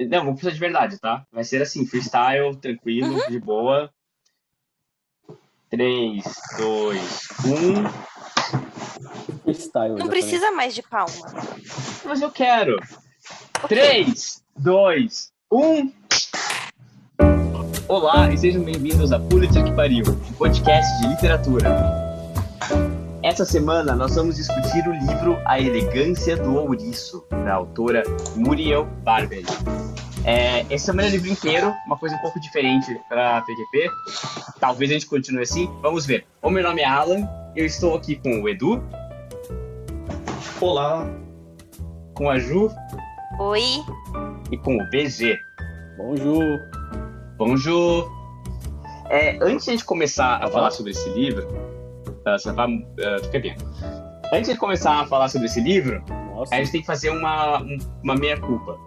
Não, vou precisar de verdade, tá? Vai ser assim, freestyle, tranquilo, Uhum. de boa. 3, 2, 1. Freestyle. Não exatamente. precisa mais de palma. Mas eu quero. Ok. 3, 2, 1. Olá e sejam bem-vindos a Pulitzer que Pariu, um podcast de literatura. Essa semana nós vamos discutir o livro A Elegância do Ouriço, da autora Muriel Barberi. É, essa semana é o livro inteiro, uma coisa um pouco diferente para PQP. Talvez a gente continue assim, vamos ver. O meu nome é Alan, eu estou aqui com o Edu, Olá, com a Ju Oi. e com o BG. Bonjour. Bonjour! É, antes de a gente começar a falar sobre esse livro, uh, ça va, uh, fica bem. Antes de começar a falar sobre esse livro, Nossa. a gente tem que fazer uma, um- uma meia-culpa.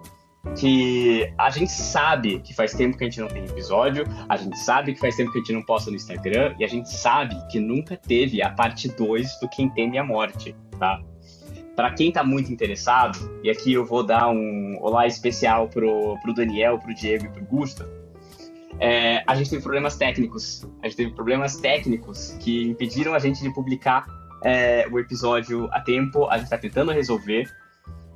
Que a gente sabe que faz tempo que a gente não tem episódio, a gente sabe que faz tempo que a gente não posta no Instagram, e a gente sabe que nunca teve a parte 2 do Quem Teme a Morte, tá? Pra quem tá muito interessado, e aqui eu vou dar um olá especial pro, pro Daniel, pro Diego e pro Gusta, é, a gente teve problemas técnicos. A gente teve problemas técnicos que impediram a gente de publicar é, o episódio a tempo. A gente tá tentando resolver.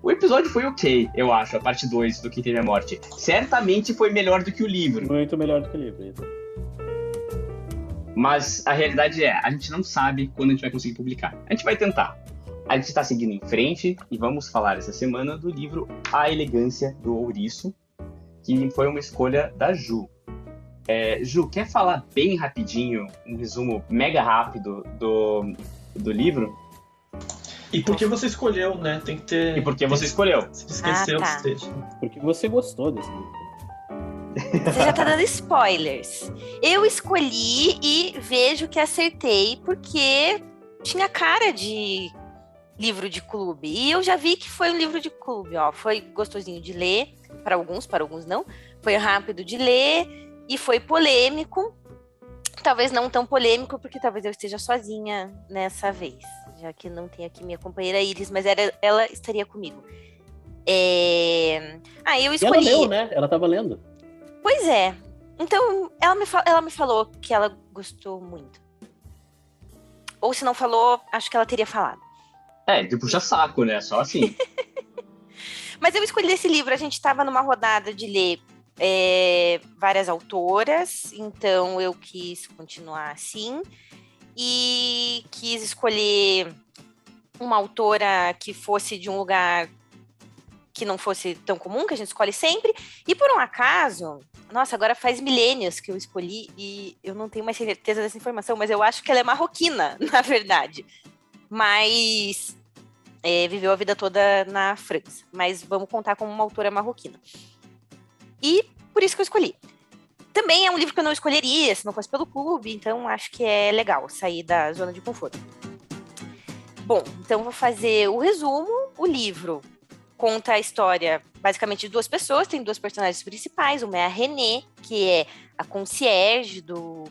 O episódio foi ok, eu acho, a parte 2 do Quem Teve a Morte. Certamente foi melhor do que o livro. Muito melhor do que o livro. isso. Mas a realidade é, a gente não sabe quando a gente vai conseguir publicar. A gente vai tentar. A gente está seguindo em frente e vamos falar essa semana do livro A Elegância do Ouriço, que foi uma escolha da Ju. É, Ju, quer falar bem rapidinho, um resumo mega rápido do, do livro? e por que você escolheu, né? Tem que ter. E por que você escolheu? Você esqueceu Ah, tá. Porque você gostou desse livro. Você já tá dando spoilers. Eu escolhi e vejo que acertei porque tinha cara de livro de clube. E eu já vi que foi um livro de clube, ó. Foi gostosinho de ler, para alguns, para alguns não. Foi rápido de ler e foi polêmico. Talvez não tão polêmico, porque talvez eu esteja sozinha nessa vez. Já que não tem aqui minha companheira Iris, mas era, ela estaria comigo. É... Ah, eu E ela escolhi. leu, né? Ela tava lendo. Pois é. Então, ela me, fa- ela me falou que ela gostou muito. Ou se não falou, acho que ela teria falado. É, de puxa saco, né? Só assim. Mas eu escolhi esse livro, a gente estava numa rodada de ler é, várias autoras, então eu quis continuar assim. E quis escolher uma autora que fosse de um lugar que não fosse tão comum, que a gente escolhe sempre. E por um acaso, nossa, agora faz milênios que eu escolhi e eu não tenho mais certeza dessa informação, mas eu acho que ela é marroquina, na verdade. Mas é, viveu a vida toda na França. Mas vamos contar como uma autora marroquina. E por isso que eu escolhi. Também é um livro que eu não escolheria se não fosse pelo clube, então acho que é legal sair da zona de conforto. Bom, então vou fazer o resumo. O livro conta a história basicamente de duas pessoas, tem duas personagens principais. Uma é a René, que é a concierge do,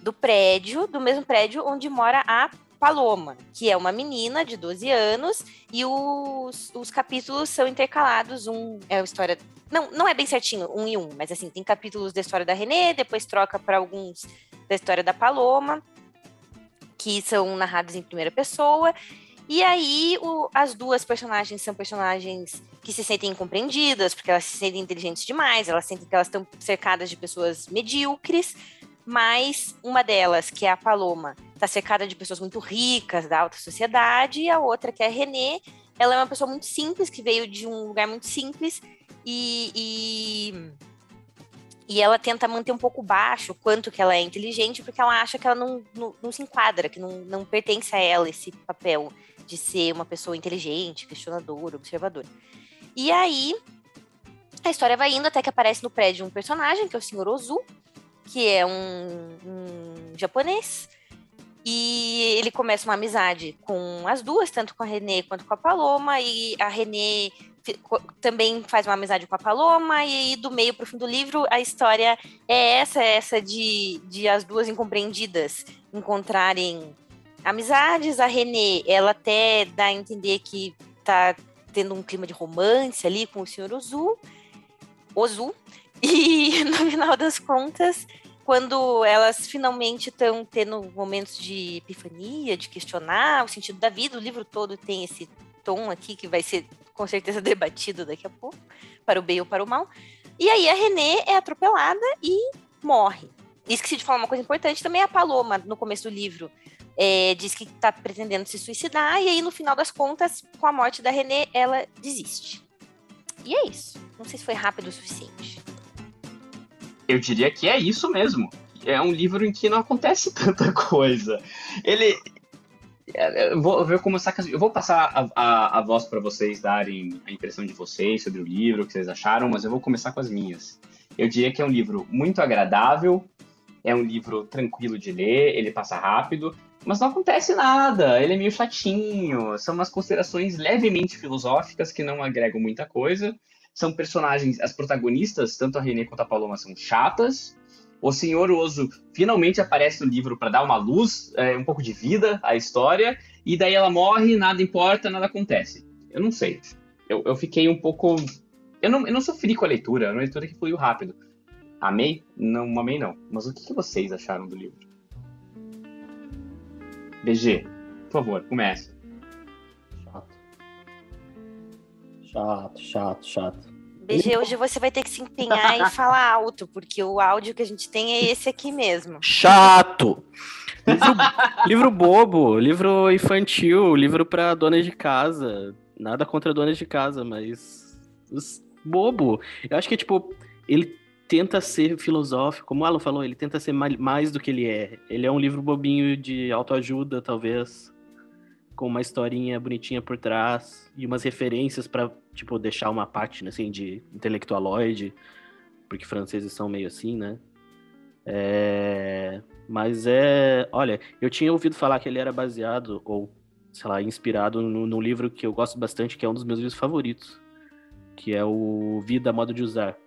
do prédio, do mesmo prédio onde mora a Paloma, que é uma menina de 12 anos, e os, os capítulos são intercalados. Um é a história. Não, não é bem certinho, um e um, mas assim, tem capítulos da história da René, depois troca para alguns da história da Paloma, que são narrados em primeira pessoa. E aí, o- as duas personagens são personagens que se sentem incompreendidas, porque elas se sentem inteligentes demais, elas sentem que elas estão cercadas de pessoas medíocres, mas uma delas, que é a Paloma, está cercada de pessoas muito ricas da alta sociedade, e a outra, que é a Renê, ela é uma pessoa muito simples, que veio de um lugar muito simples, e, e, e ela tenta manter um pouco baixo o quanto que ela é inteligente, porque ela acha que ela não, não, não se enquadra, que não, não pertence a ela esse papel de ser uma pessoa inteligente, questionadora, observadora. E aí, a história vai indo até que aparece no prédio um personagem, que é o Sr. Ozu, que é um, um japonês. E ele começa uma amizade com as duas, tanto com a Renê quanto com a Paloma. E a Renê também faz uma amizade com a Paloma. E aí, do meio pro fim do livro, a história é essa, é essa de, de as duas incompreendidas encontrarem amizades. A Renê, ela até dá a entender que tá tendo um clima de romance ali com o Sr. Ozu. Ozu. E no final das contas, quando elas finalmente estão tendo momentos de epifania, de questionar o sentido da vida, o livro todo tem esse tom aqui que vai ser com certeza debatido daqui a pouco, para o bem ou para o mal. E aí a Renê é atropelada e morre. Esqueci de falar uma coisa importante, também a Paloma, no começo do livro, é, diz que está pretendendo se suicidar, e aí no final das contas, com a morte da Renê, ela desiste. E é isso. Não sei se foi rápido o suficiente. Eu diria que é isso mesmo. É um livro em que não acontece tanta coisa. Ele. é, Eu vou, eu vou começar Eu vou passar a, a, a voz para vocês darem a impressão de vocês sobre o livro, o que vocês acharam, mas eu vou começar com as minhas. Eu diria que é um livro muito agradável, é um livro tranquilo de ler, ele passa rápido, mas não acontece nada, ele é meio chatinho, são umas considerações levemente filosóficas que não agregam muita coisa. São personagens, as protagonistas, tanto a Renée quanto a Paloma, são chatas. O Senhor Oso finalmente aparece no livro para dar uma luz, é, um pouco de vida à história, e daí ela morre, nada importa, nada acontece. Eu não sei. Eu, eu fiquei um pouco. Eu não, eu não sofri com a leitura, é uma leitura que fluiu rápido. Amei? Não amei, não. Mas o que, que vocês acharam do livro? BG, por favor, comece. Chato, chato, chato. BG, hoje você vai ter que se empenhar e falar alto, porque o áudio que a gente tem é esse aqui mesmo. Chato! Livro, livro bobo, livro infantil, livro pra donas de casa. Nada contra donas de casa, mas. os- Bobo. Eu acho que, tipo, ele tenta ser filosófico, como o Alan falou, ele tenta ser ma- mais do que ele é. Ele é um livro bobinho de autoajuda, talvez, com uma historinha bonitinha por trás e umas referências pra, tipo, deixar uma parte, assim, de intelectualoide, porque franceses são meio assim, né? É... Mas é. Olha, eu tinha ouvido falar que ele era baseado, ou, sei lá, inspirado num livro que eu gosto bastante, que é um dos meus livros favoritos, que é o Vida, Modo de Usar,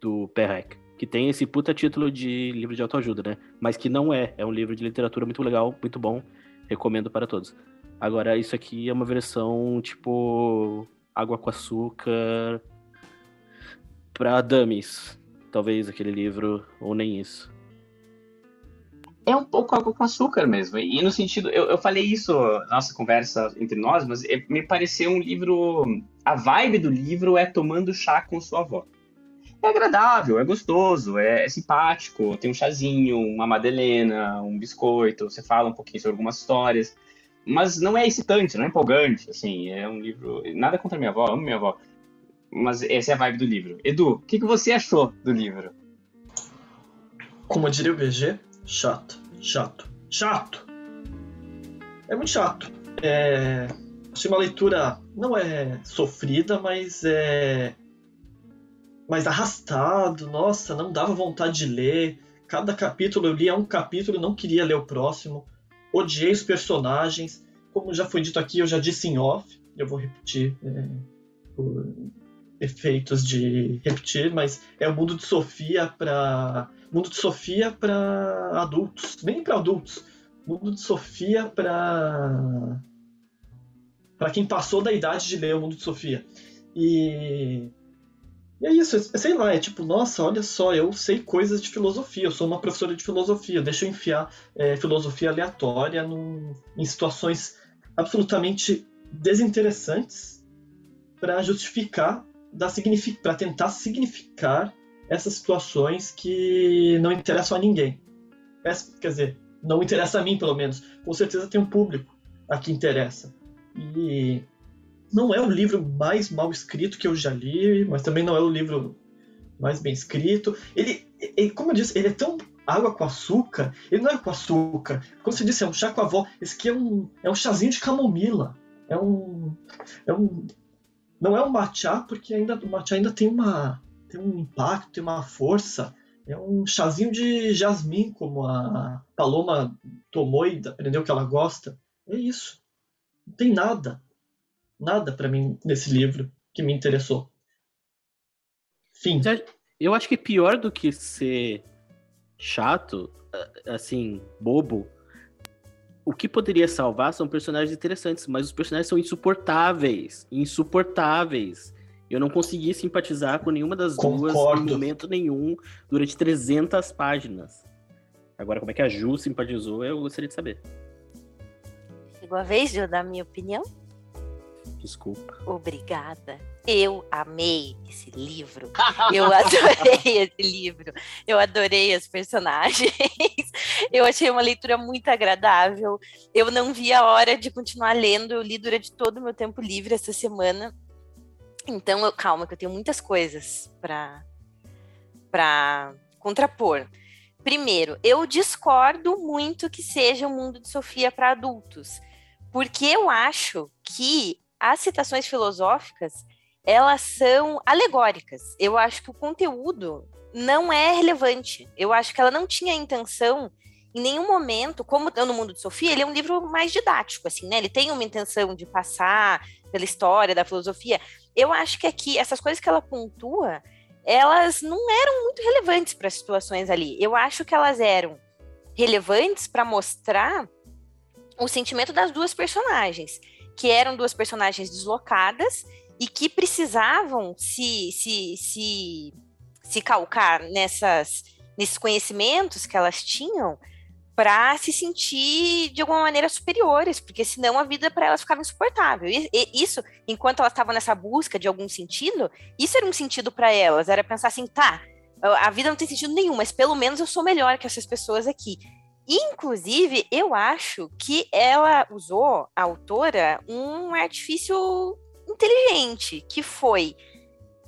do Perrec. Que tem esse puta título de livro de autoajuda, né? Mas que não é. É um livro de literatura muito legal, muito bom. Recomendo para todos. Agora, isso aqui é uma versão, tipo, água com açúcar pra dummies. Talvez aquele livro, ou nem isso. É um pouco água com açúcar mesmo. E no sentido, eu, eu falei isso na nossa conversa entre nós, mas é- me pareceu um livro. A vibe do livro é tomando chá com sua avó. É agradável, é gostoso, é, é simpático, tem um chazinho, uma madelena, um biscoito, você fala um pouquinho sobre algumas histórias. Mas não é excitante, não é empolgante, assim, é um livro. Nada contra minha avó, amo minha avó. Mas essa é a vibe do livro. Edu, o que, que você achou do livro? Como diria o BG, chato, chato, chato. É muito chato. É... Achei uma leitura, não é sofrida, mas é. mais arrastado. Nossa, não dava vontade de ler. Cada capítulo eu lia um capítulo e não queria ler o próximo. Odiei os personagens. Como já foi dito aqui, eu já disse em off. Eu vou repetir é, por efeitos de repetir, mas é o mundo de Sofia para mundo de Sofia para adultos, nem para adultos. Mundo de Sofia para para quem passou da idade de ler o mundo de Sofia. E e é isso, sei lá, é tipo, nossa, olha só, eu sei coisas de filosofia, eu sou uma professora de filosofia, deixa eu enfiar é, filosofia aleatória num- em situações absolutamente desinteressantes para justificar, para tentar significar essas situações que não interessam a ninguém. Quer dizer, não interessa a mim, pelo menos. Com certeza tem um público a que interessa. E não é o livro mais mal escrito que eu já li, mas também não é o livro mais bem escrito. Ele, ele- como eu disse, ele é tão água com açúcar. Ele não é com açúcar. Como você disse, é um chá com a avó. Esse aqui é um, é um chazinho de camomila. É um, é um não é um matcha porque ainda o matcha ainda tem uma tem um impacto, tem uma força. É um chazinho de jasmim, como a Paloma tomou e aprendeu que ela gosta. É isso. Não tem nada, nada para mim nesse livro que me interessou. Fim. Eu acho que pior do que ser chato, assim, bobo, o que poderia salvar são personagens interessantes, mas os personagens são insuportáveis. Insuportáveis. Eu não consegui simpatizar com nenhuma das Concordo. duas em momento nenhum durante 300 páginas. Agora, como é que a Ju simpatizou, eu gostaria de saber. Chegou a vez de eu dar minha opinião? Desculpa. Obrigada. Eu amei esse livro. Eu adorei esse livro. Eu adorei as personagens. Eu achei uma leitura muito agradável. Eu não vi a hora de continuar lendo. Eu li durante todo o meu tempo livre essa semana. Então, eu, calma, que eu tenho muitas coisas para para contrapor. Primeiro, eu discordo muito que seja o mundo de Sofia para adultos, porque eu acho que as citações filosóficas elas são alegóricas. Eu acho que o conteúdo não é relevante. Eu acho que ela não tinha a intenção em nenhum momento, como no mundo de Sofia, ele é um livro mais didático, assim, né? Ele tem uma intenção de passar pela história da filosofia. Eu acho que aqui essas coisas que ela pontua, elas não eram muito relevantes para as situações ali. Eu acho que elas eram relevantes para mostrar o sentimento das duas personagens, que eram duas personagens deslocadas e que precisavam se, se, se, se calcar nessas, nesses conhecimentos que elas tinham para se sentir de alguma maneira superiores, porque senão a vida para elas ficava insuportável. E, e isso, enquanto elas estavam nessa busca de algum sentido, isso era um sentido para elas, era pensar assim, tá, a vida não tem sentido nenhum, mas pelo menos eu sou melhor que essas pessoas aqui. Inclusive, eu acho que ela usou, a autora, um artifício inteligente, que foi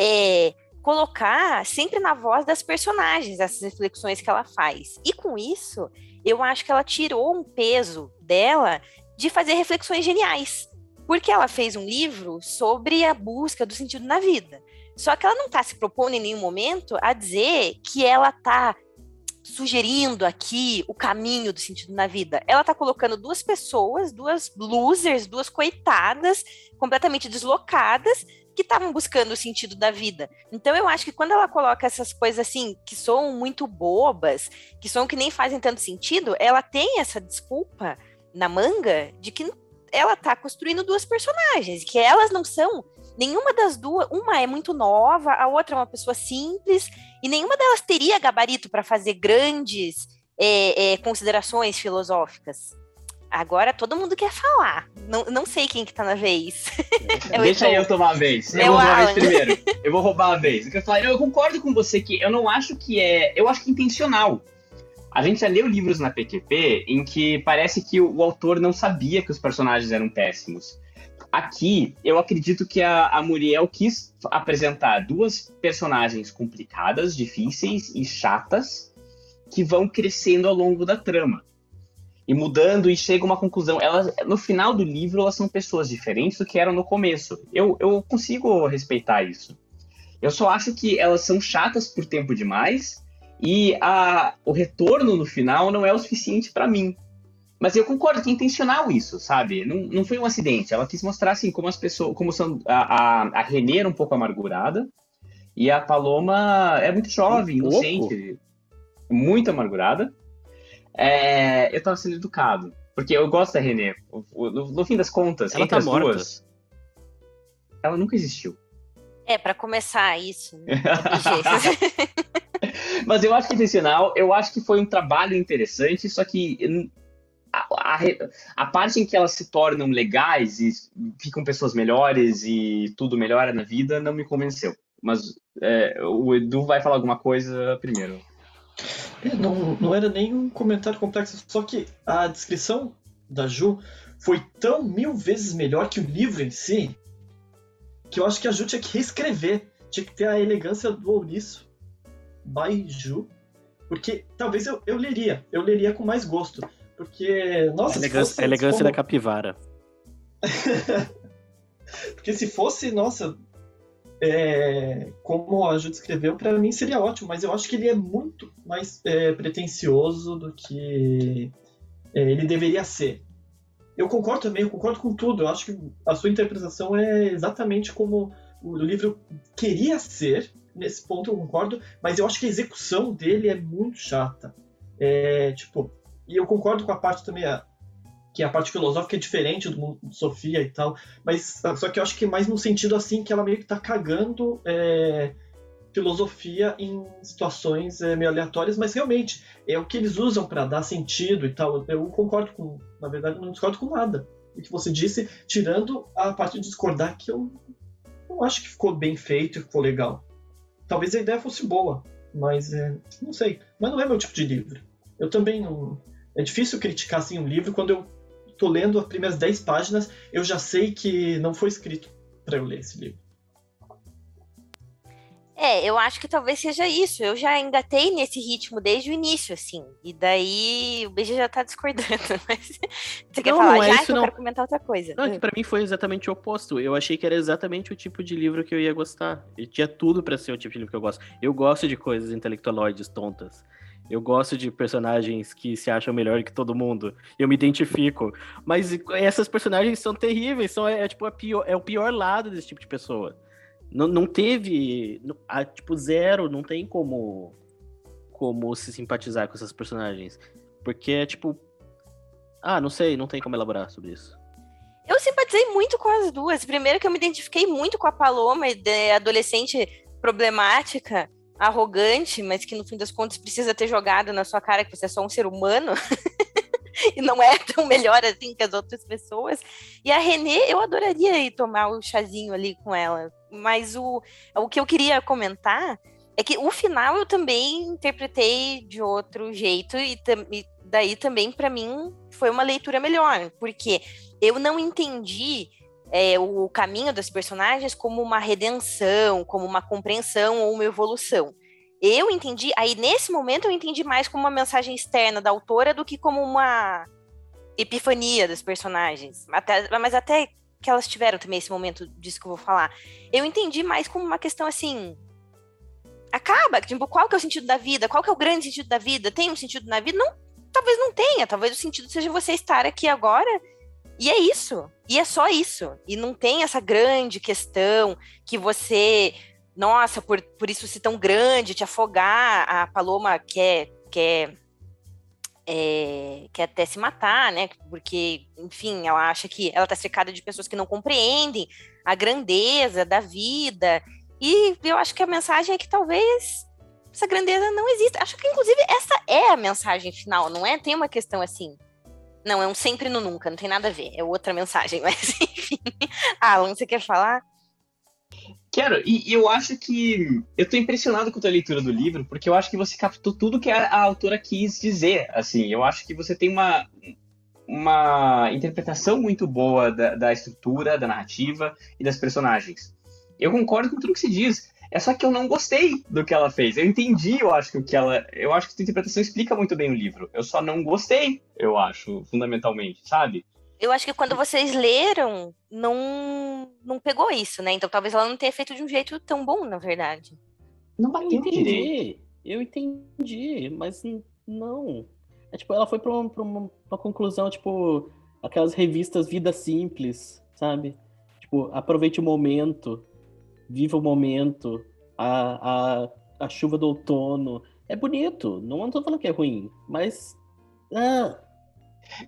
é, colocar sempre na voz das personagens essas reflexões que ela faz. E com isso, eu acho que ela tirou um peso dela de fazer reflexões geniais. Porque ela fez um livro sobre a busca do sentido na vida. Só que ela não está se propondo em nenhum momento a dizer que ela está sugerindo aqui o caminho do sentido na vida. Ela está colocando duas pessoas, duas losers, duas coitadas, completamente deslocadas, que estavam buscando o sentido da vida. Então eu acho que quando ela coloca essas coisas assim, que são muito bobas, que são que nem fazem tanto sentido, ela tem essa desculpa na manga de que ela tá construindo duas personagens, que elas não são nenhuma das duas, uma é muito nova, a outra é uma pessoa simples, e nenhuma delas teria gabarito para fazer grandes é, é, considerações filosóficas. Agora todo mundo quer falar. Não, não sei quem que tá na vez. É Deixa eu tomar a vez. Eu, É o vou tomar a vez primeiro. Eu vou roubar a vez. Eu, falar, eu concordo com você que eu não acho que é. Eu acho que é intencional. A gente já leu livros na PQP em que parece que o, o autor não sabia que os personagens eram péssimos. Aqui, eu acredito que a, a Muriel quis apresentar duas personagens complicadas, difíceis e chatas que vão crescendo ao longo da trama e mudando e chega a uma conclusão. Elas, no final do livro, elas são pessoas diferentes do que eram no começo. Eu, eu consigo respeitar isso. Eu só acho que elas são chatas por tempo demais e a, o retorno no final não é o suficiente pra mim. Mas eu concordo que é intencional isso, sabe? Não, não foi um acidente. Ela quis mostrar assim como as pessoas, como são a, a, a Renê era um pouco amargurada e a Paloma é muito jovem, Um inocente, muito amargurada. É, eu tava sendo educado. Porque eu gosto da Renê. No, no fim das contas, Ela entre tá as morta. duas. Ela nunca existiu. É, para começar isso. né? De jeito. Mas eu acho que é intencional, eu acho que foi um trabalho interessante, só que a, a parte em que elas se tornam legais e ficam pessoas melhores e tudo melhora na vida não me convenceu. Mas é, o Edu vai falar alguma coisa primeiro. É, Não, não era nem um comentário complexo, só que a descrição da Ju foi tão mil vezes melhor que o livro em si, que eu acho que a Ju tinha que reescrever, tinha que ter a elegância do ouriço by Ju, porque talvez eu, eu leria, eu leria com mais gosto, porque, nossa, A elegância, fosse elegância como- da capivara. Porque se fosse, nossa, é, como a Ju descreveu, pra mim seria ótimo, mas eu acho que ele é muito mais é, pretencioso do que é, ele deveria ser. Eu concordo também, eu concordo com tudo. Eu acho que a sua interpretação é exatamente como o livro queria ser. Nesse ponto eu concordo, mas eu acho que a execução dele é muito chata. É, tipo, e eu concordo com a parte também. A, que a parte filosófica é diferente do mundo de Sofia e tal, mas só que eu acho que mais no sentido assim que ela meio que tá cagando é, filosofia em situações é, meio aleatórias, mas realmente é o que eles usam para dar sentido e tal. Eu concordo com, na verdade, não discordo com nada o que você disse, tirando a parte de discordar que eu não acho que ficou bem feito e ficou legal. Talvez a ideia fosse boa, mas é, não sei. Mas não é meu tipo de livro. Eu também não. É difícil criticar assim um livro quando eu tô lendo as primeiras 10 páginas, eu já sei que não foi escrito para eu ler esse livro. É, eu acho que talvez seja isso. Eu já engatei nesse ritmo desde o início, assim. E daí o BG já tá discordando. Mas você quer Não, falar não é já? isso, que eu não. quero comentar outra coisa. Não, é que pra mim foi exatamente o oposto. Eu achei que era exatamente o tipo de livro que eu ia gostar. E tinha tudo pra ser o tipo de livro que eu gosto. Eu gosto de coisas intelectualoides tontas. Eu gosto de personagens que se acham melhor que todo mundo. Eu me identifico. Mas essas personagens são terríveis. São, é, tipo, a pior, é o pior lado desse tipo de pessoa. Não, não teve. a, tipo, zero. Não tem como. Como se simpatizar com essas personagens. Porque é tipo. Ah, não sei. Não tem como elaborar sobre isso. Eu simpatizei muito com as duas. Primeiro que eu me identifiquei muito com a Paloma, de adolescente problemática, arrogante, mas que no fim das contas precisa ter jogado na sua cara que você é só um ser humano. e não é tão melhor assim que as outras pessoas. E a Renê, eu adoraria ir tomar o chazinho ali com ela. Mas o, o que eu queria comentar é que o final eu também interpretei de outro jeito e, e daí também para mim foi uma leitura melhor, porque eu não entendi é, o caminho das personagens como uma redenção, como uma compreensão ou uma evolução. Eu entendi, aí nesse momento eu entendi mais como uma mensagem externa da autora do que como uma epifania dos personagens. Até- mas até que elas tiveram também esse momento disso que eu vou falar. Eu entendi mais como uma questão assim. Acaba, tipo, qual que é o sentido da vida? Qual que é o grande sentido da vida? Tem um sentido na vida? Não, talvez não tenha. Talvez o sentido seja você estar aqui agora e é isso. E é só isso. E não tem essa grande questão que você, nossa, por, por isso ser tão grande, te afogar. A Paloma quer, quer, é, quer até se matar, né? Porque, enfim, ela acha que ela tá cercada de pessoas que não compreendem a grandeza da vida. E eu acho que a mensagem é que talvez essa grandeza não exista. Acho que, inclusive, essa é a mensagem final, não é? Tem uma questão assim. Não, é um sempre no nunca, não tem nada a ver. É outra mensagem, mas enfim. Alan, você quer falar? Quero, e, eu acho que. Eu tô impressionado com a tua leitura do livro, porque eu acho que você captou tudo que a, a autora quis dizer. Assim, eu acho que você tem uma, uma interpretação muito boa da, da estrutura, da narrativa e das personagens. Eu concordo com tudo que se diz. É só que eu não gostei do que ela fez. Eu entendi, eu acho que o que ela. Eu acho que a interpretação explica muito bem o livro. Eu só não gostei, eu acho, fundamentalmente, sabe? Eu acho que quando vocês leram, não, não pegou isso, né? Então talvez ela não tenha feito de um jeito tão bom, na verdade. Não Eu bateu direito. entendi, eu entendi, mas não. É tipo, ela foi pra uma, pra uma- uma conclusão, tipo, aquelas revistas Vida Simples, sabe? Tipo, aproveite o momento, viva o momento, a, a, a chuva do outono. É bonito, não tô falando que é ruim, mas. Ah,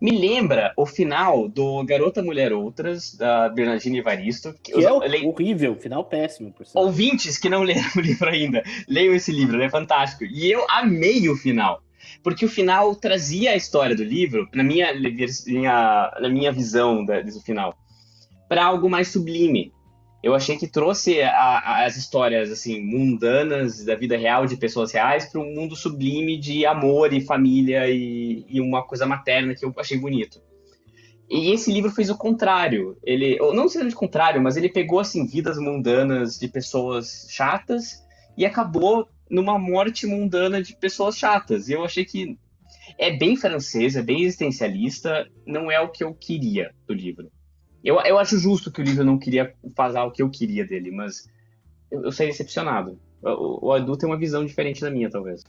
Me lembra o final do Garota Mulher Outras, da Bernardina Evaristo. Que que é le- horrível, final péssimo, por sinal. ouvintes que não leram o livro ainda, leiam esse livro, ele é fantástico. E eu amei o final. Porque o final trazia a história do livro, na minha, minha- na minha visão da- do final, para algo mais sublime. Eu achei que trouxe a- a- as histórias assim mundanas da vida real de pessoas reais para um mundo sublime de amor e família e, e uma coisa materna que eu achei bonito. E esse livro fez o contrário. Ele, ou não necessariamente o contrário, mas ele pegou assim vidas mundanas de pessoas chatas e acabou numa morte mundana de pessoas chatas. E eu achei que é bem francês, é bem existencialista, não é o que eu queria do livro. Eu, eu acho justo que o livro não queria fazer o que eu queria dele, mas eu, eu saí decepcionado. O, o adulto tem uma visão diferente da minha, talvez.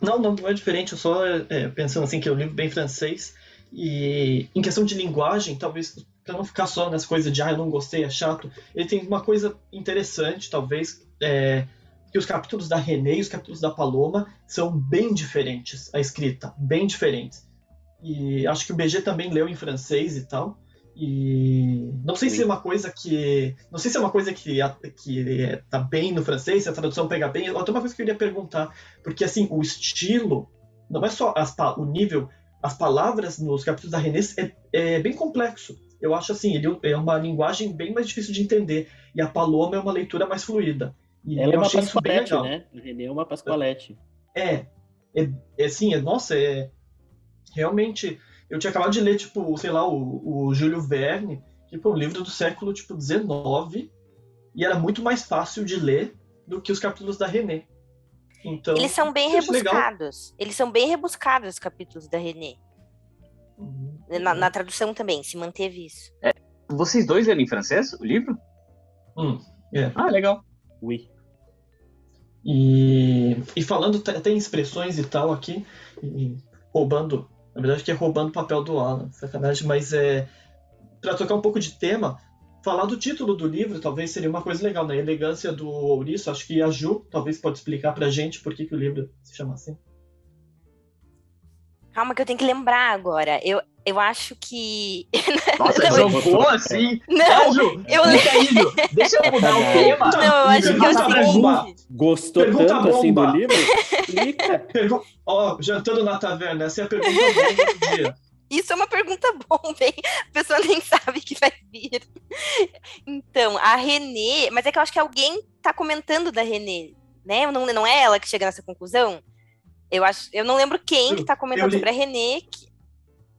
Não, não, não é diferente. Eu só é, pensando assim que é um livro bem francês e em questão de linguagem, talvez para não ficar só nessa coisa de ah, eu não gostei, é chato. Ele tem uma coisa interessante, talvez, é, que os capítulos da René e os capítulos da Paloma são bem diferentes, a escrita, bem diferentes. E acho que o BG também leu em francês e tal. E não sei Sim. se é uma coisa que. Não sei se é uma coisa que, que é, tá bem no francês, se a tradução pega bem. Outra uma coisa que eu queria perguntar, porque assim, o estilo, não é só as, o nível, as palavras nos capítulos da René é, é bem complexo. Eu acho assim, ele é uma linguagem bem mais difícil de entender. E a Paloma é uma leitura mais fluida. E Ela é eu uma achei isso bem Pascoalete, legal. né? O René é uma Pascoalete. É, é, é assim, é, nossa, é realmente. Eu tinha acabado de ler, tipo, sei lá, o, o Júlio Verne, que foi um livro do século tipo 19 e era muito mais fácil de ler do que os capítulos da René. Então, Eles são bem acho legal. rebuscados. Eles são bem rebuscados, os capítulos da René. Uhum. Na, na tradução também, se manteve isso. Vocês dois leram em francês o livro? Hum, Ah, legal. Ui. E, e falando, te- tem expressões e tal aqui, e roubando, na verdade que é roubando o papel do Alan, sacanagem, mas é para tocar um pouco de tema, falar do título do livro talvez seria uma coisa legal, né? Elegância do ouriço, acho que a Ju talvez pode explicar pra gente por que, que o livro se chama assim. Calma que eu tenho que lembrar agora. Eu, eu acho que. Nossa, Não, jogou assim. Não, Ju, eu Ju. Deixa eu mudar o tema. não, eu acho que é Juba. seguinte. Gostou Pergunta tanto assim do bomba. livro? Explica. Pergu- Ó, jantando na taverna, essa é a pergunta bomba do dia. Isso é uma pergunta bomba, hein? A pessoa nem sabe que vai vir. Então, a Renê. Mas é que eu acho que alguém tá comentando da Renê, né? Não, não é ela que chega nessa conclusão? Eu, acho, eu não lembro quem que tá comentando eu li- sobre a Renê. que-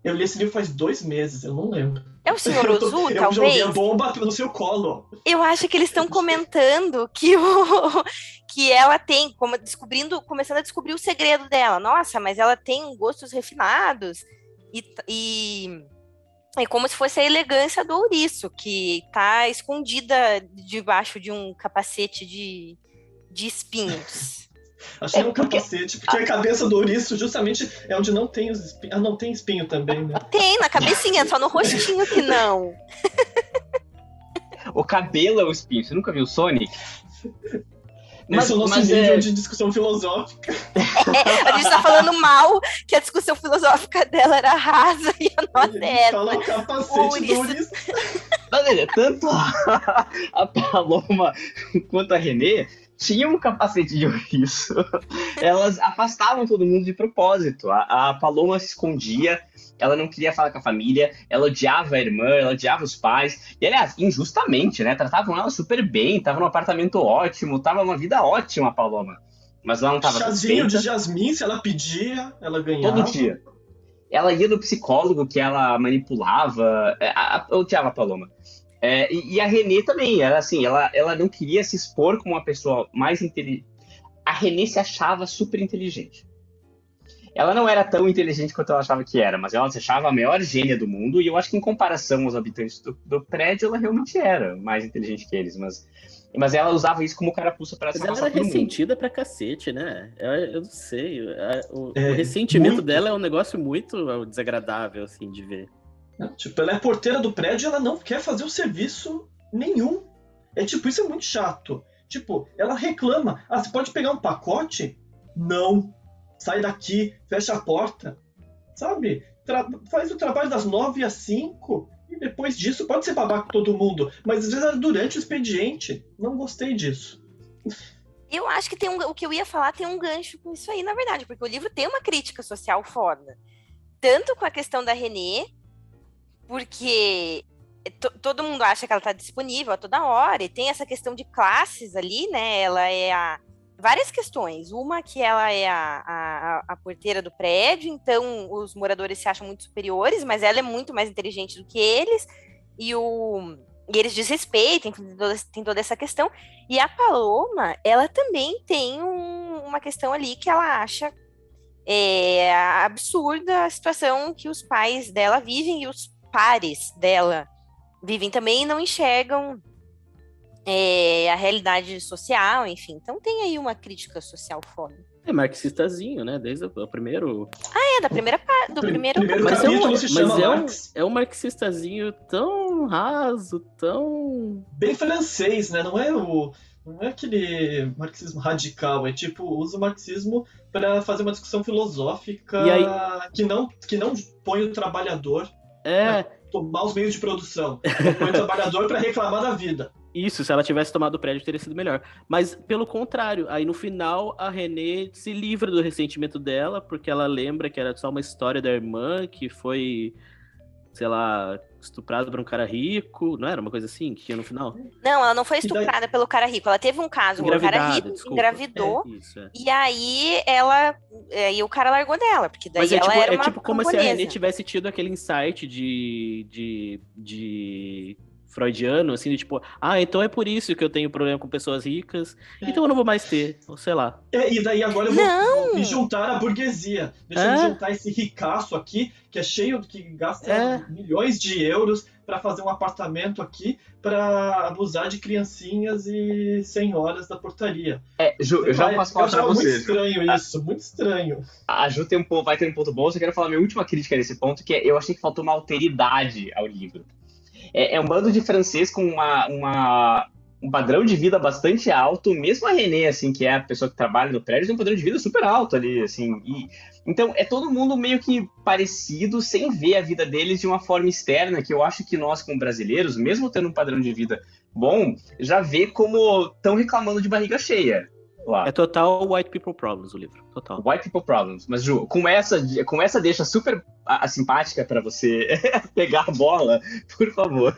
Eu li esse livro faz dois meses, eu não lembro. É o senhor Eu, tô- Ozu, eu joguei talvez? a bomba no seu colo. Eu acho que eles estão comentando que, o, que ela tem, como descobrindo, começando a descobrir o segredo dela. Nossa, mas ela tem gostos refinados e, e é como se fosse a elegância do ouriço, que tá escondida debaixo de um capacete de, de espinhos. Achei É, um porque- capacete, porque a cabeça do ouriço justamente é onde não tem os espinhos. Ah, não tem espinho também, né? Tem na cabecinha, só no rostinho que não. O cabelo é o espinho. Você nunca viu o Sonic? Esse é o nosso nível é- de discussão filosófica. É, a gente tá falando mal que a discussão filosófica dela era rasa e a nossa era. Fala o capacete do Ouriço. ouriço. Mas, olha, tanto a, a Paloma quanto a Renê tinham um capacete de ouriço. Elas afastavam todo mundo de propósito. A, a Paloma se escondia, ela não queria falar com a família, ela odiava a irmã, ela odiava os pais. E, aliás, injustamente, né? Tratavam ela super bem, tava num apartamento ótimo, tava uma vida ótima a Paloma. Mas ela não tava Chazinho de jasmim, se ela pedia, ela ganhava. Todo dia. Ela ia no psicólogo que ela manipulava. É, Eu odiava a Paloma. É, e, e a Renê também, era assim, ela, ela não queria se expor como uma pessoa mais inteligente. A Renê se achava super inteligente. Ela não era tão inteligente quanto ela achava que era, mas ela se achava a maior gênia do mundo, e eu acho que em comparação aos habitantes do, do prédio, ela realmente era mais inteligente que eles, mas, mas ela usava isso como carapuça para se Mas ela era pelo mundo. ressentida pra cacete, né? Eu, eu não sei. a- O, É, o ressentimento muito. dela é um negócio muito desagradável, assim, de ver. Tipo, ela é porteira do prédio e ela não quer fazer o serviço nenhum. É tipo, isso é muito chato. Tipo, ela reclama. Ah, você pode pegar um pacote? Não. Sai daqui, fecha a porta. Sabe? Tra- faz o trabalho das nove às cinco. E depois disso, pode ser babaca com todo mundo. Mas às vezes é durante o expediente. Não gostei disso. Eu acho que tem um, o que eu ia falar tem um gancho com isso aí, na verdade, porque o livro tem uma crítica social foda. Tanto com a questão da Renê, porque to- todo mundo acha que ela tá disponível a toda hora, e tem essa questão de classes ali, né? Ela é a. Várias questões. Uma que ela é a, a, a porteira do prédio, então os moradores se acham muito superiores, mas ela é muito mais inteligente do que eles, e o. E eles desrespeitam, tem toda, tem toda essa questão. E a Paloma, ela também tem um- uma questão ali que ela acha é, absurda a situação que os pais dela vivem e os pares dela vivem também e não enxergam é, a realidade social, enfim. Então tem aí uma crítica social foda. É marxistazinho, né? Desde o, primeiro. É, da primeira parte, do Pri- primeiro... primeiro Mas é um, mas é um, é um marxistazinho tão raso, tão. Bem francês, né? Não é o. Não é aquele marxismo radical, é tipo, usa o marxismo para fazer uma discussão filosófica aí- que, não, que não põe o trabalhador É, tomar os meios de produção. Põe o trabalhador para reclamar da vida. isso, se ela tivesse tomado o prédio teria sido melhor. Mas pelo contrário, aí no final a Renée se livra do ressentimento dela, porque ela lembra que era só uma história da irmã que foi, sei lá, estuprada por um cara rico, não era uma coisa assim que tinha no final? Não, ela não foi E daí- estuprada pelo cara rico. Ela teve um caso, o cara rico desculpa. engravidou. Isso, é. E aí ela. E o cara largou dela, porque daí Mas é ela tipo, era é uma tipo como se a camponesa. Renée tivesse tido aquele insight de, de, de freudiano, assim, de tipo, ah, então é por isso que eu tenho problema com pessoas ricas, É. então eu não vou mais ter, ou sei lá. É, e daí agora eu vou, vou me juntar à burguesia. Deixa eu É? me juntar esse ricaço aqui, que é cheio, que gasta É. milhões de euros para fazer um apartamento aqui para abusar de criancinhas e senhoras da portaria. É, Ju, eu já posso falar eu pra acho muito estranho isso, muito estranho. A Ju tem um, vai ter um ponto bom, eu só quero falar minha última crítica nesse ponto, que é eu achei que faltou uma alteridade ao livro. É, é um bando de francês com uma, uma- um padrão de vida bastante alto, mesmo a Renée, assim, que é a pessoa que trabalha no prédio, tem um padrão de vida super alto ali, assim, e- então é todo mundo meio que parecido, sem ver a vida deles de uma forma externa, que eu acho que nós, como brasileiros, mesmo tendo um padrão de vida bom, já vê como estão reclamando de barriga cheia lá. É total white people problems o livro, total. White People Problems. Mas, Ju, com essa, com essa deixa super a, a simpática pra você pegar a bola, por favor.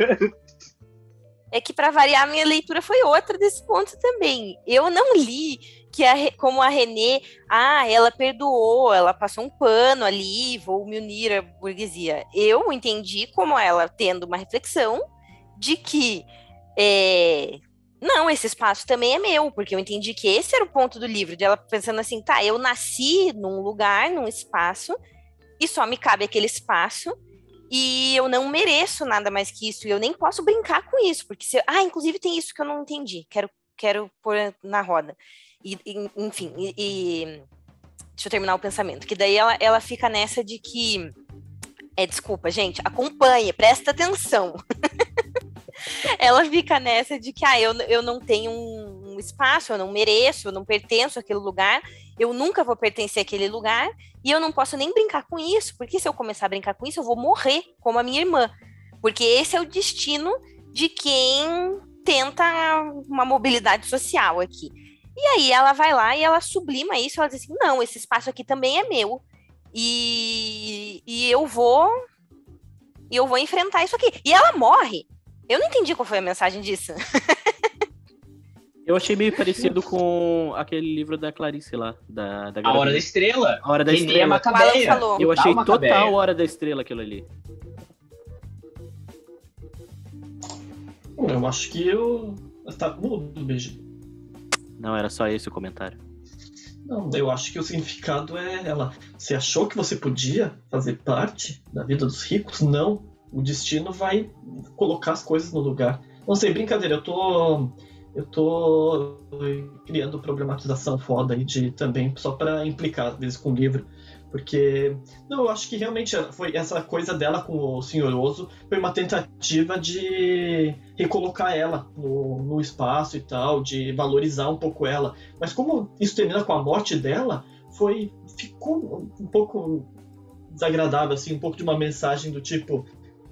É que para variar, minha leitura foi outra desse ponto também. Eu não li que a, como a Renê, ah, ela perdoou, ela passou um pano ali, vou me unir à burguesia. Eu entendi como ela tendo uma reflexão de que é, não, esse espaço também é meu, porque eu entendi que esse era o ponto do livro, de ela pensando assim, tá, eu nasci num lugar, num espaço, e só me cabe aquele espaço, e eu não mereço nada mais que isso, e eu nem posso brincar com isso, porque se. Ah, inclusive tem isso que eu não entendi, quero, quero pôr na roda. E, e, enfim, e, e- deixa eu terminar o pensamento, que daí ela, ela fica nessa de que. É, desculpa, gente, acompanhe, presta atenção. ela fica nessa de que, ah, eu, eu não tenho um, um espaço, eu não mereço, eu não pertenço àquele lugar, eu nunca vou pertencer àquele lugar, e eu não posso nem brincar com isso, porque se eu começar a brincar com isso, eu vou morrer, como a minha irmã. Porque esse é o destino de quem tenta uma mobilidade social aqui. E aí ela vai lá e ela sublima isso, ela diz assim, não, esse espaço aqui também é meu. E, e eu vou e eu vou enfrentar isso aqui. E ela morre. Eu não entendi qual foi a mensagem disso. Eu achei meio parecido com aquele livro da Clarice lá, da, da A Hora da. Estrela. A Hora da Estrela. Macabeia. O Alan falou. Eu achei Macabeia. total Hora da Estrela aquilo ali. Eu acho que eu. Tá mudo, BG. Não, era só esse o comentário. Não, eu acho que o significado é ela. Você achou que você podia fazer parte da vida dos ricos? Não. O destino vai colocar as coisas no lugar. Não sei, brincadeira, eu tô. Eu tô criando problematização foda aí de também, só pra implicar, às vezes, com o livro. Porque. Não, eu acho que realmente foi essa coisa dela com o senhoroso foi uma tentativa de recolocar ela no, no espaço e tal, de valorizar um pouco ela. Mas como isso termina com a morte dela, foi ficou um pouco desagradável, assim, um pouco de uma mensagem do tipo: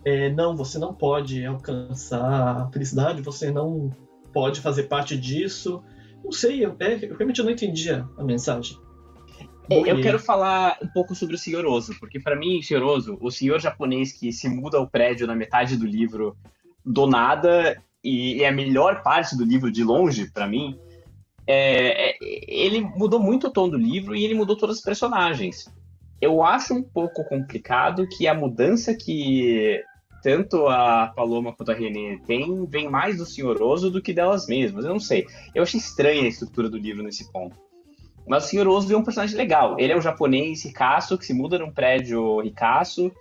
é, não, você não pode alcançar a felicidade, você não pode fazer parte disso. Não sei, eu, é, eu realmente não entendia a mensagem. É, Eu quero falar um pouco sobre o Senhoroso, porque pra mim, Senhoroso, o senhor japonês que se muda ao prédio na metade do livro do nada, e é a melhor parte do livro de longe, pra mim, é, é, ele mudou muito o tom do livro e ele mudou todos os personagens. Eu acho um pouco complicado que a mudança que tanto a Paloma quanto a Renée têm vem mais do Senhoroso do que delas mesmas. Eu não sei. Eu achei estranha a estrutura do livro nesse ponto. Mas o Sr. Oso é um personagem legal. Ele é um japonês ricaço que se muda num prédio ricaço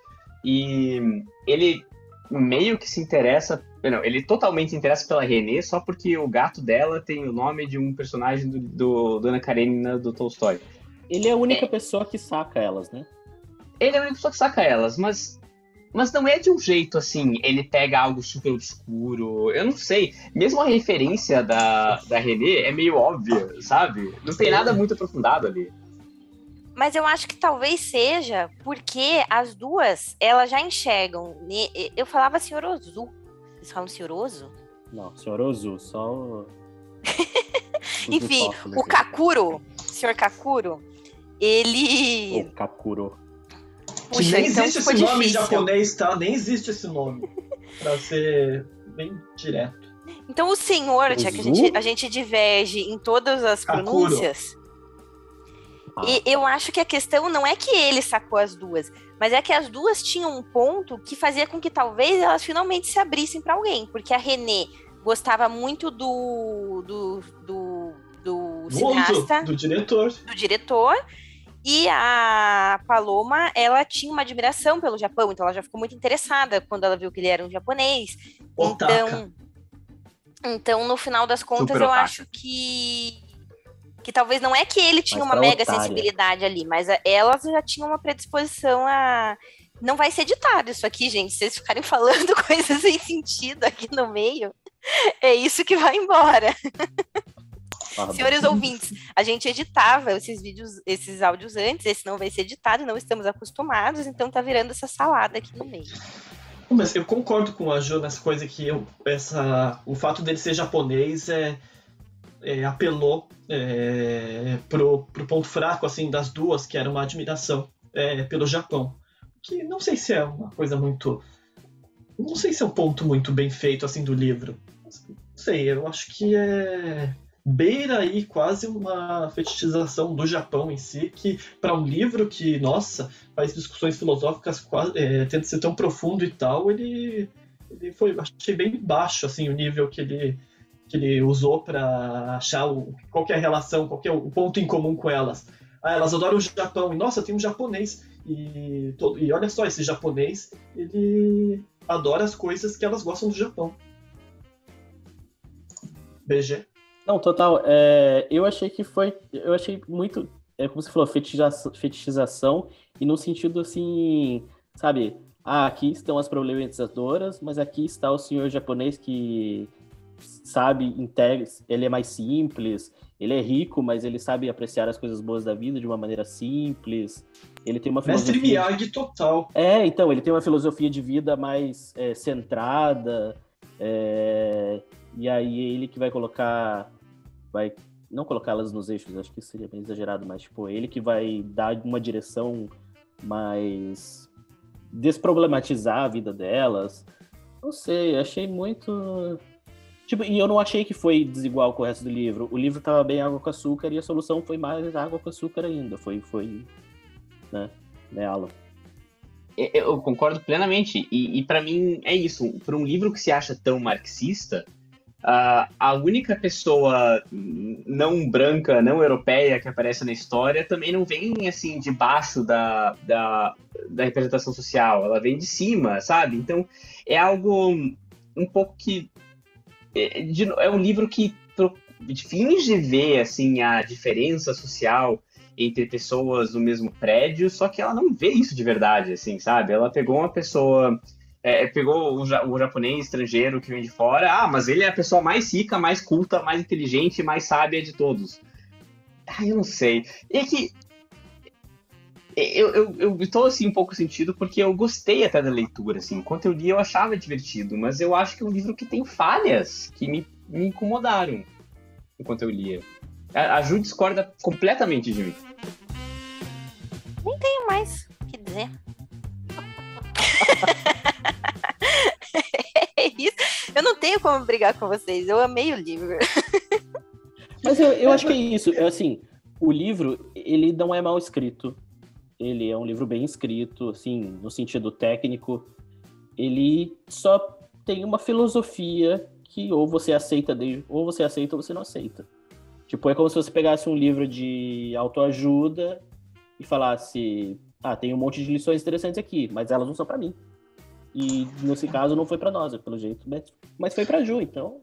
e ele meio que se interessa. Não, ele totalmente se interessa pela Renée só porque o gato dela tem o nome de um personagem do, do Dona Karenina do Tolstói. Ele é a única pessoa que saca elas, né? Ele é a única pessoa que saca elas, mas mas não é de um jeito assim, ele pega algo super obscuro. Eu não sei. Mesmo a referência da, da René é meio óbvia, sabe? Não tem nada muito aprofundado ali. Mas eu acho que talvez seja porque as duas, elas já enxergam. Eu falava senhoroso. Vocês falam senhoroso? Não, senhoroso, só o... Enfim, o Kakuro, senhor Kakuro, ele. O Kakuro. Puxa, nem então existe esse difícil. nome em japonês, tá? Nem existe esse nome. pra ser bem direto. Então o senhor, já que a gente, a gente diverge em todas as pronúncias. Ah. E eu acho que a questão não é que ele sacou as duas, mas é que as duas tinham um ponto que fazia com que talvez elas finalmente se abrissem para alguém, porque a Renê gostava muito do do, do, do cineasta, do diretor, do diretor e a Paloma, ela tinha uma admiração pelo Japão, então ela já ficou muito interessada quando ela viu que ele era um japonês. Otaka. Então, então no final das contas, Super eu otaka. acho que que talvez não é que ele tinha uma mega otária. sensibilidade ali, mas elas já tinham uma predisposição a não vai ser editado isso aqui, gente. Se vocês ficarem falando coisas sem sentido aqui no meio, é isso que vai embora. Senhores ouvintes, a gente editava esses vídeos, esses áudios antes, esse não vai ser editado, não estamos acostumados, então tá virando essa salada aqui no meio. Mas eu concordo com a Jo nessa coisa que eu, essa, o fato dele ser japonês é, é apelou é, pro, pro ponto fraco assim das duas, que era uma admiração é, pelo Japão. Que não sei se é uma coisa muito. Não sei se é um ponto muito bem feito assim do livro. Não sei, eu acho que é beira aí quase uma fetichização do Japão em si, que para um livro que, nossa, faz discussões filosóficas quase, é, tenta ser tão profundo e tal, ele, ele foi, achei bem baixo assim o nível que ele que ele usou para achar o, qual é a relação, qual é o ponto em comum com elas. Ah, elas adoram o Japão, e nossa, tem um japonês, e, todo, e olha só, esse japonês, ele adora as coisas que elas gostam do Japão. BG. Não, total. É, eu achei que foi. Eu achei muito. É como você falou, fetichização, fetichização e no sentido assim, sabe? Ah, aqui estão as problematizadoras, mas aqui está o senhor japonês que sabe, integra, ele é mais simples, ele é rico, mas ele sabe apreciar as coisas boas da vida de uma maneira simples. Ele tem uma filosofia. Mestre Miyagi total. É, então, ele tem uma filosofia de vida mais é, centrada. É... E aí ele que vai colocar vai não colocá-las nos eixos, acho que seria bem exagerado, mas tipo, ele que vai dar uma direção mais desproblematizar a vida delas. Não sei, achei muito Tipo, e eu não achei que foi desigual com o resto do livro. O livro tava bem água com açúcar e a solução foi mais água com açúcar ainda. Foi, foi, né, né, Alan? Eu concordo plenamente. E, e para mim é isso. Para um livro que se acha tão marxista, Uh, a única pessoa não branca, não europeia que aparece na história também não vem assim debaixo da, da, da representação social, ela vem de cima, sabe? Então é algo um pouco que é, de, é um livro que finge ver assim a diferença social entre pessoas do mesmo prédio, só que ela não vê isso de verdade, assim, sabe? Ela pegou uma pessoa é, pegou o, o, japonês estrangeiro que vem de fora, ah, mas ele é a pessoa mais rica, mais culta, mais inteligente, mais sábia de todos. Ah, eu não sei. É que eu, eu, eu tô assim um pouco sentido porque eu gostei até da leitura, assim. Enquanto eu li, eu achava divertido, mas eu acho que é um livro que tem falhas que me, me incomodaram enquanto eu lia. A, a Ju discorda completamente de mim. Nem tenho mais o que dizer. é isso. Eu não tenho como brigar com vocês. Eu amei o livro. Mas eu, eu acho que é isso. É assim, o livro, ele não é mal escrito ele é um livro bem escrito, assim, no sentido técnico. Ele só tem uma filosofia que ou você aceita, ou você aceita ou você não aceita. Tipo, é como se você pegasse um livro de autoajuda e falasse: "Ah, tem um monte de lições interessantes aqui, mas elas não são para mim". E nesse caso não foi para nós, pelo jeito, mas foi para Ju, então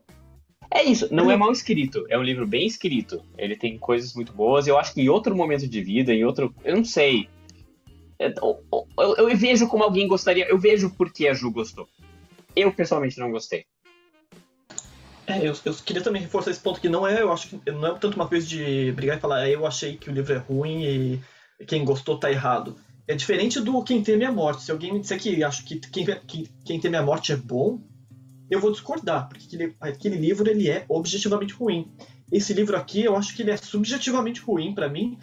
é isso, não é mal escrito, é um livro bem escrito. Ele tem coisas muito boas. Eu acho que em outro momento de vida, em outro. Eu não sei é, eu, eu, eu, vejo como alguém gostaria, eu vejo por que a Ju gostou. Eu pessoalmente não gostei. É, eu, eu queria também reforçar esse ponto que não é, eu acho que não é tanto uma coisa de brigar e falar, é, eu achei que o livro é ruim e quem gostou tá errado. É diferente do Quem Teme a Morte. Se alguém me disser que acho que Quem, que, quem Teme a Morte é bom, eu vou discordar, porque aquele, aquele livro ele é objetivamente ruim. Esse livro aqui, eu acho que ele é subjetivamente ruim para mim.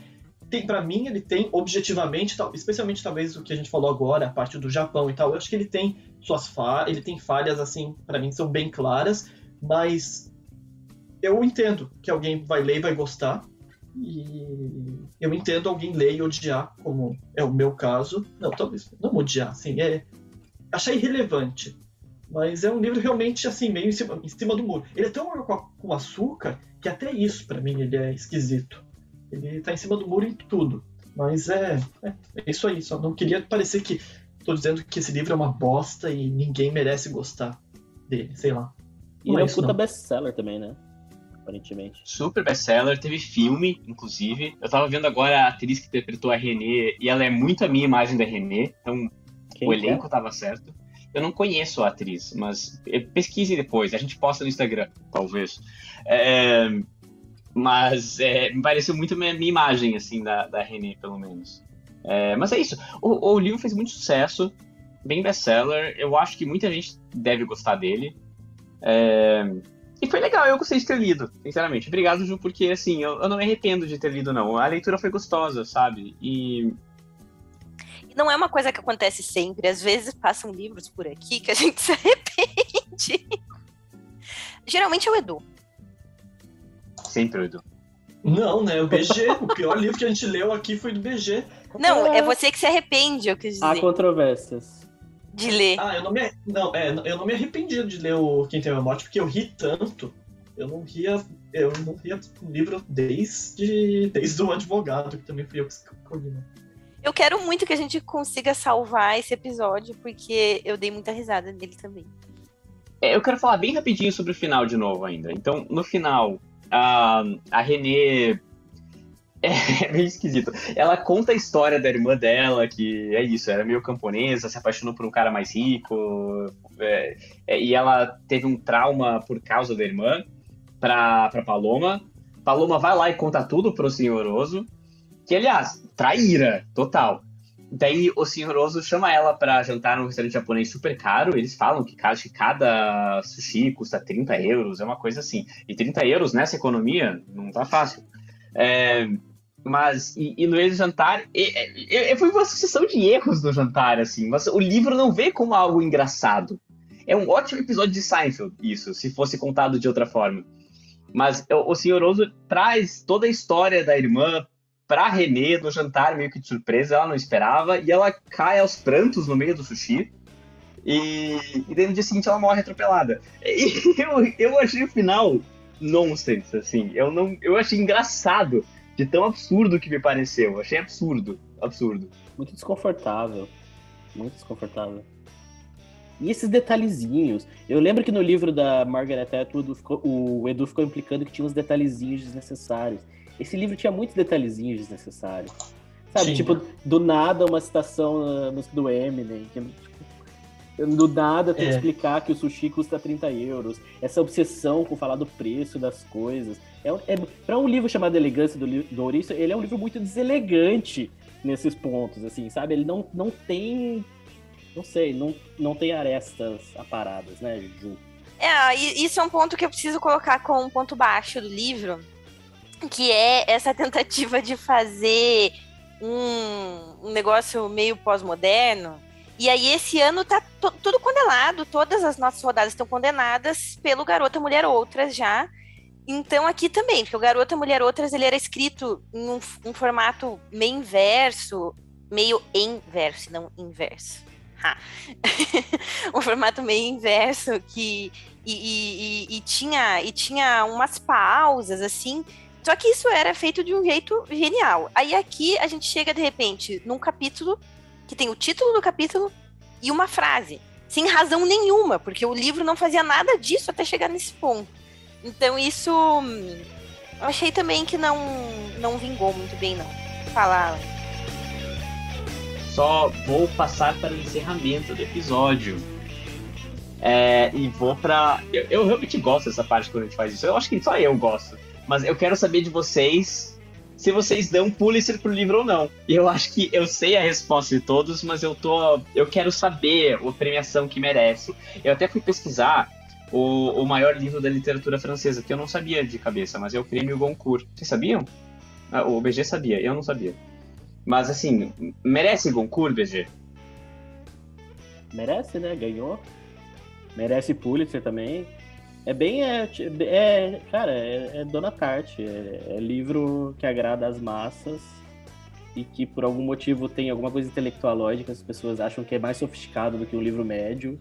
Tem para mim ele tem objetivamente, especialmente talvez o que a gente falou agora, a parte do Japão e tal. Eu acho que ele tem suas falhas, ele tem falhas assim, para mim são bem claras, mas eu entendo que alguém vai ler e vai gostar. E eu entendo alguém ler e odiar, como é o meu caso. Não, talvez não odiar, assim, é achar irrelevante. Mas é um livro realmente assim, meio em cima, em cima do muro. Ele é tão com, com açúcar que até isso, para mim, ele é esquisito. Ele tá em cima do muro em tudo. Mas é, é, é isso aí. Só não queria parecer que tô dizendo que esse livro é uma bosta e ninguém merece gostar dele, sei lá. E ele é um puta best-seller também, né? Aparentemente. Super best-seller, teve filme, inclusive. Eu tava vendo agora a atriz que interpretou a Renée, e ela é muito a minha imagem da Renée, então Quem o elenco é? tava certo. Eu não conheço a atriz, mas pesquise depois, a gente posta no Instagram, talvez. É, mas é, me pareceu muito a minha, minha, imagem, assim, da, da René, pelo menos. É, mas é isso. O, o, livro fez muito sucesso, bem best-seller. Eu acho que muita gente deve gostar dele. É, e foi legal, eu gostei de ter lido, sinceramente. Obrigado, Ju, porque, assim, eu, eu não me arrependo de ter lido, não. A leitura foi gostosa, sabe? E não é uma coisa que acontece sempre. Às vezes passam livros por aqui que a gente se arrepende. Geralmente é o Edu. Sempre o Edu. Não, né? O BG. o pior livro que a gente leu aqui foi do BG. Não, é você que se arrepende, eu quis dizer. Há controvérsias. De ler. Ah, eu não me, não, é, eu não me arrependi de ler o Quem Tem a Morte, porque eu ri tanto. Eu não ria. Eu não ria o livro desde, desde o advogado, que também fui eu que escolhi, né? Eu quero muito que a gente consiga salvar esse episódio, porque eu dei muita risada nele também. É, eu quero falar bem rapidinho sobre o final de novo ainda. Então, no final, a, a Renê. É meio esquisito. Ela conta a história da irmã dela, que é isso, era meio camponesa, se apaixonou por um cara mais rico, é, é, e ela teve um trauma por causa da irmã pra, pra Paloma. Paloma vai lá e conta tudo pro senhoroso. Que, aliás, traíra, total. Daí o senhoroso chama ela para jantar num restaurante japonês super caro. Eles falam que cada, cada sushi custa 30 euros, é uma coisa assim. E 30 euros nessa economia não tá fácil. É, mas, e, e, no do jantar, e, e, foi uma sucessão de erros no jantar, assim. Mas o livro não vê como algo engraçado. É um ótimo episódio de Seinfeld, isso, se fosse contado de outra forma. Mas o, o senhoroso traz toda a história da irmã pra Renê no jantar, meio que de surpresa, ela não esperava, e ela cai aos prantos no meio do sushi. E, e daí no dia seguinte ela morre atropelada. E eu, eu achei o final nonsense, assim. Eu, não, eu achei engraçado de tão absurdo que me pareceu. Eu achei absurdo, absurdo. Muito desconfortável. Muito desconfortável. E esses detalhezinhos. Eu lembro que no livro da Margaret Atwood o Edu ficou implicando que tinha uns detalhezinhos desnecessários. Esse livro tinha muitos detalhezinhos desnecessários. Sabe, Sim. tipo, do nada uma citação na música do Eminem. Que, tipo, do nada tem é. que explicar que o sushi custa 30 euros. Essa obsessão com falar do preço das coisas. É, é, para um livro chamado Elegância do, do Ouriço, ele é um livro muito deselegante nesses pontos, assim, sabe? Ele não, não tem. Não sei, não, não tem arestas aparadas, né, Ju? É, isso é um ponto que eu preciso colocar com um ponto baixo do livro, que é essa tentativa de fazer um, um negócio meio pós-moderno. E aí, esse ano tá tudo condenado, todas as nossas rodadas estão condenadas pelo Garota Mulher Outras já. Então, aqui também, porque o Garota Mulher Outras ele era escrito em um, um formato meio inverso, meio inverso, não inverso. um formato meio inverso que e, e, e, e, tinha e tinha umas pausas assim só que isso era feito de um jeito genial. Aí aqui a gente chega de repente num capítulo que tem o título do capítulo e uma frase, sem razão nenhuma, porque o livro não fazia nada disso até chegar nesse ponto. Então isso eu achei também que não não vingou muito bem não. Falar só vou passar para o encerramento do episódio. É, e vou pra. Eu, eu, realmente gosto dessa parte quando a gente faz isso. Eu acho que só eu gosto. Mas eu quero saber de vocês se vocês dão Pulitzer pro livro ou não. E eu acho que eu sei a resposta de todos, mas eu tô. Eu quero saber a premiação que merece. Eu até fui pesquisar o, o maior livro da literatura francesa, que eu não sabia de cabeça, mas é o Prêmio Goncourt. Vocês sabiam? Ah, o BG sabia, eu não sabia. Mas assim, merece Goncourt, BG? Merece, né? Ganhou. Merece Pulitzer também. É bem. É, é cara, é, é Dona Tarte. É, é, livro que agrada as massas e que por algum motivo tem alguma coisa intelectualógica, as pessoas acham que é mais sofisticado do que um livro médio.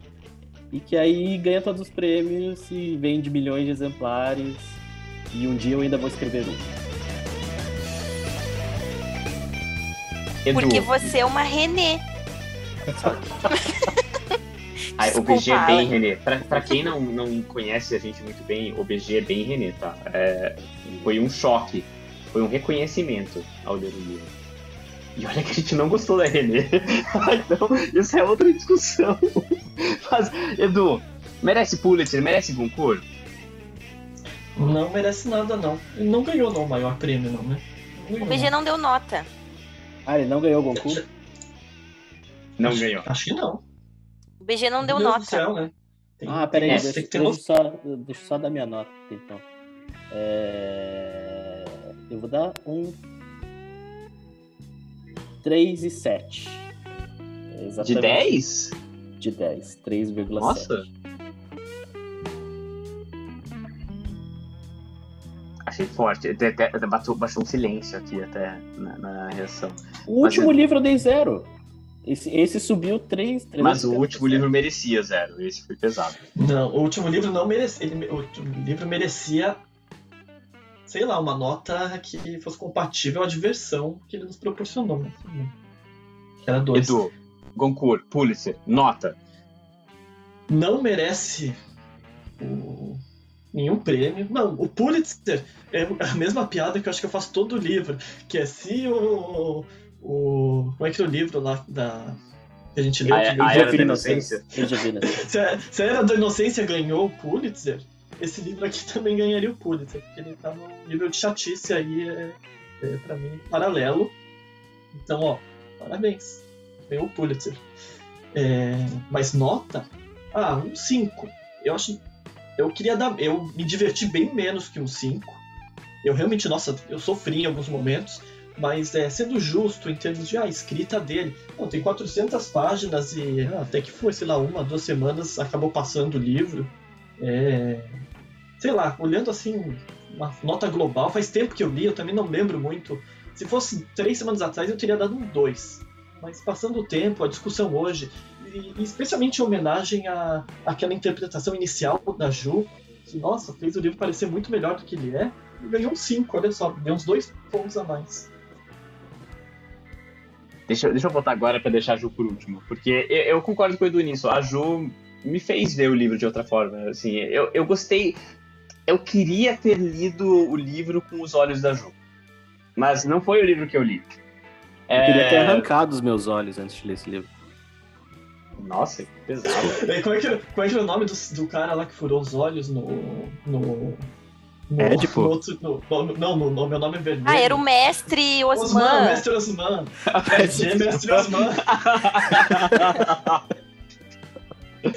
E que aí ganha todos os prêmios e vende milhões de exemplares. E um dia eu ainda vou escrever um. Edu. Porque você é uma Renê. Ai, o BG é bem Renê. Pra, pra quem não, não conhece a gente muito bem, o BG é bem Renê, tá? É, foi um choque, foi um reconhecimento ao ler o livro. E olha que a gente não gostou da Renê. então, isso é outra discussão. Mas, Edu, merece Pulitzer, merece Goncourt? Não merece nada, não. Ele não ganhou não, o maior prêmio, não, né? Não o BG não deu nota. Ah, ele não ganhou o Goncourt? Não acho, ganhou. Acho que não. O BG não deu nota. Céu, né? Tem, ah, peraí, é, deixa, deixa, deixa, só, deixa eu só dar minha nota, então. É... Eu vou dar um 3 e 7. Exatamente. De 10? De 10, 3,7. Nossa! Achei forte. Até, até, baixou, baixou um silêncio aqui até na, na reação. O Mas último eu... livro eu dei zero. Esse, esse subiu 3, 3 Mas o último livro merecia zero. Esse foi pesado. Não, o último livro não merecia. Ele, o último livro merecia, sei lá, uma nota que fosse compatível à diversão que ele nos proporcionou. Né? Era dois. Edu, Goncourt, Pulitzer, nota. Não merece o nenhum prêmio. Não, o Pulitzer é a mesma piada que eu acho que eu faço todo o livro, que é se o, o como é que é o livro lá da que a gente leu? A, que a, a Era da Inocência. se, a, se a Era da Inocência ganhou o Pulitzer, esse livro aqui também ganharia o Pulitzer, porque ele tá no nível de chatice aí, é, é pra mim, paralelo. Então, ó, parabéns. Ganhou o Pulitzer. É, mas nota? Ah, um 5. Eu acho eu queria dar. Eu me diverti bem menos que um 5. Eu realmente, nossa, eu sofri em alguns momentos. Mas é, sendo justo em termos de ah, escrita dele, Bom, tem 400 páginas e ah, até que foi, sei lá, uma, duas semanas acabou passando o livro. É, sei lá, olhando assim, uma nota global, faz tempo que eu li, eu também não lembro muito. Se fosse três semanas atrás, eu teria dado um 2. Mas passando o tempo, a discussão hoje, e, especialmente em homenagem à, àquela interpretação inicial da Ju, que, nossa, fez o livro parecer muito melhor do que ele é, e ganhou um 5, olha só, deu uns dois pontos a mais. Deixa, deixa eu voltar agora para deixar a Ju por último, porque eu, eu, concordo com o Edu nisso, a Ju me fez ver o livro de outra forma, assim, eu, eu gostei, eu queria ter lido o livro com os olhos da Ju, mas não foi o livro que eu li. Eu é... queria ter arrancado os meus olhos antes de ler esse livro. Nossa, que pesado. como, é que, como é que é o nome do, do cara lá que furou os olhos no. no... No, é, tipo... No outro, no, no, não, no, no, meu nome é vermelho. Ah, era o mestre Osman. Osman, mestre Osman. é, mestre Osman.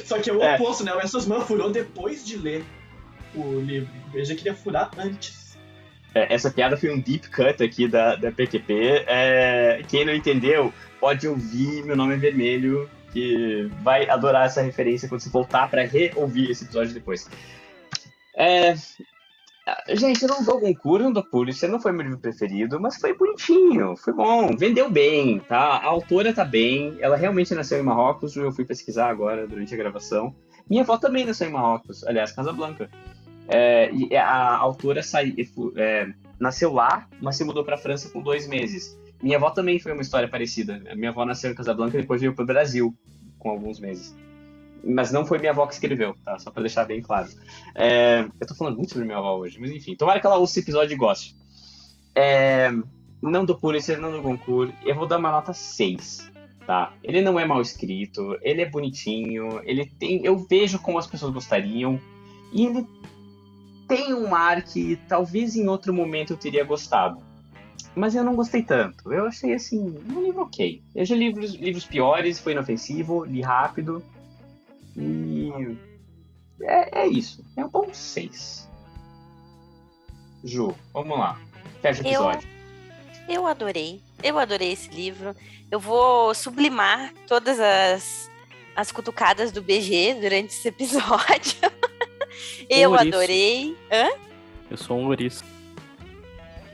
Só que é o é. oposto, né? O mestre Osman furou depois de ler o livro. Eu já queria furar antes. É, essa piada foi um deep cut aqui da, da PQP. É, quem não entendeu, pode ouvir Meu Nome é Vermelho que vai adorar essa referência quando você voltar para reouvir esse episódio depois. É... Gente, eu não dou não dou Pulitzer, não foi meu livro preferido, mas foi bonitinho, foi bom, vendeu bem, tá? A autora tá bem, ela realmente nasceu em Marrocos, eu fui pesquisar agora durante a gravação. Minha avó também nasceu em Marrocos, aliás, Casablanca. É, e a autora saiu, é, nasceu lá, mas se mudou para França com dois meses. Minha avó também foi uma história parecida. Minha avó nasceu em Casablanca e depois veio para o Brasil com alguns meses. Mas não foi minha avó que escreveu, tá? Só para deixar bem claro. É... Eu tô falando muito sobre minha avó hoje, mas enfim. Tomara que ela ouça esse episódio e goste. É... Não do Pulitzer, não do Goncourt. Eu vou dar uma nota 6. tá? Ele não é mal escrito, ele é bonitinho, ele tem. Eu vejo como as pessoas gostariam. E ele tem um ar que talvez em outro momento eu teria gostado. Mas eu não gostei tanto. Eu achei assim, um livro ok. Eu já li livros, livros piores, foi inofensivo, li rápido. E. É, é isso. É um bom 6. Ju, vamos lá. Fecha o episódio. Eu, eu adorei. Eu adorei esse livro. Eu vou sublimar todas as, as cutucadas do BG durante esse episódio. eu Um adorei. Hã? Eu sou um ouriço.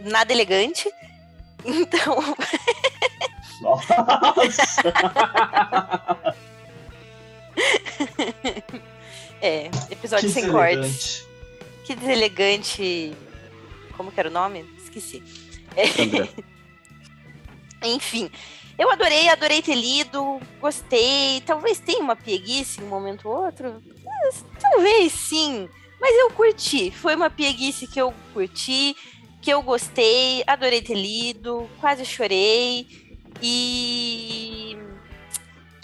Nada elegante. Então, Nossa! é, episódio Que sem cortes. Que deselegante. Como que era o nome? Esqueci. É, enfim, eu adorei, adorei ter lido, gostei. Talvez tenha uma pieguice em um momento ou outro. Mas, talvez sim. Mas eu curti. Foi uma pieguice que eu curti, que eu gostei, adorei ter lido, quase chorei. E.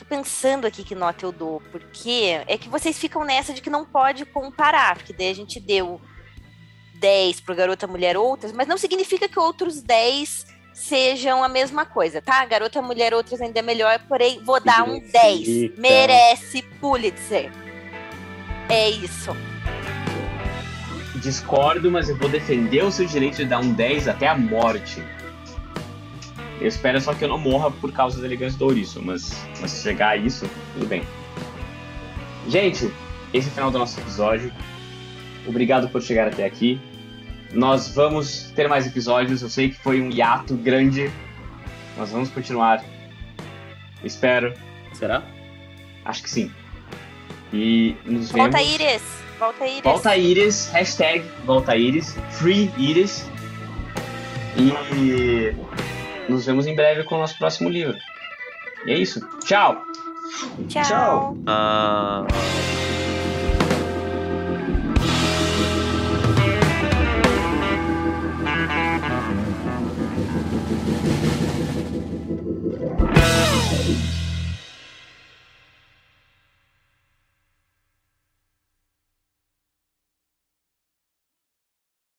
Pensando aqui que nota eu dou, porque é que vocês ficam nessa de que não pode comparar, porque daí a gente deu 10 pro Garota Mulher Outras, mas não significa que outros 10 sejam a mesma coisa, tá? Garota Mulher Outras ainda é melhor, porém vou dar um 10. Significa. Merece Pulitzer. É isso. Discordo, mas eu vou defender o seu direito de dar um 10 até a morte. Eu espero só que eu não morra por causa da elegância do ouriço, mas, mas se chegar a isso, tudo bem. Gente, esse é o final do nosso episódio. Obrigado por chegar até aqui. Nós vamos ter mais episódios. Eu sei que foi um hiato grande. Nós vamos continuar. Espero. Será? Acho que sim. E nos Volta vemos. Iris. Volta Iris. Volta Iris, hashtag Volta Iris, Free Iris. E nos vemos em breve com o nosso próximo livro. E é isso. Tchau! Tchau. Tchau. Ah.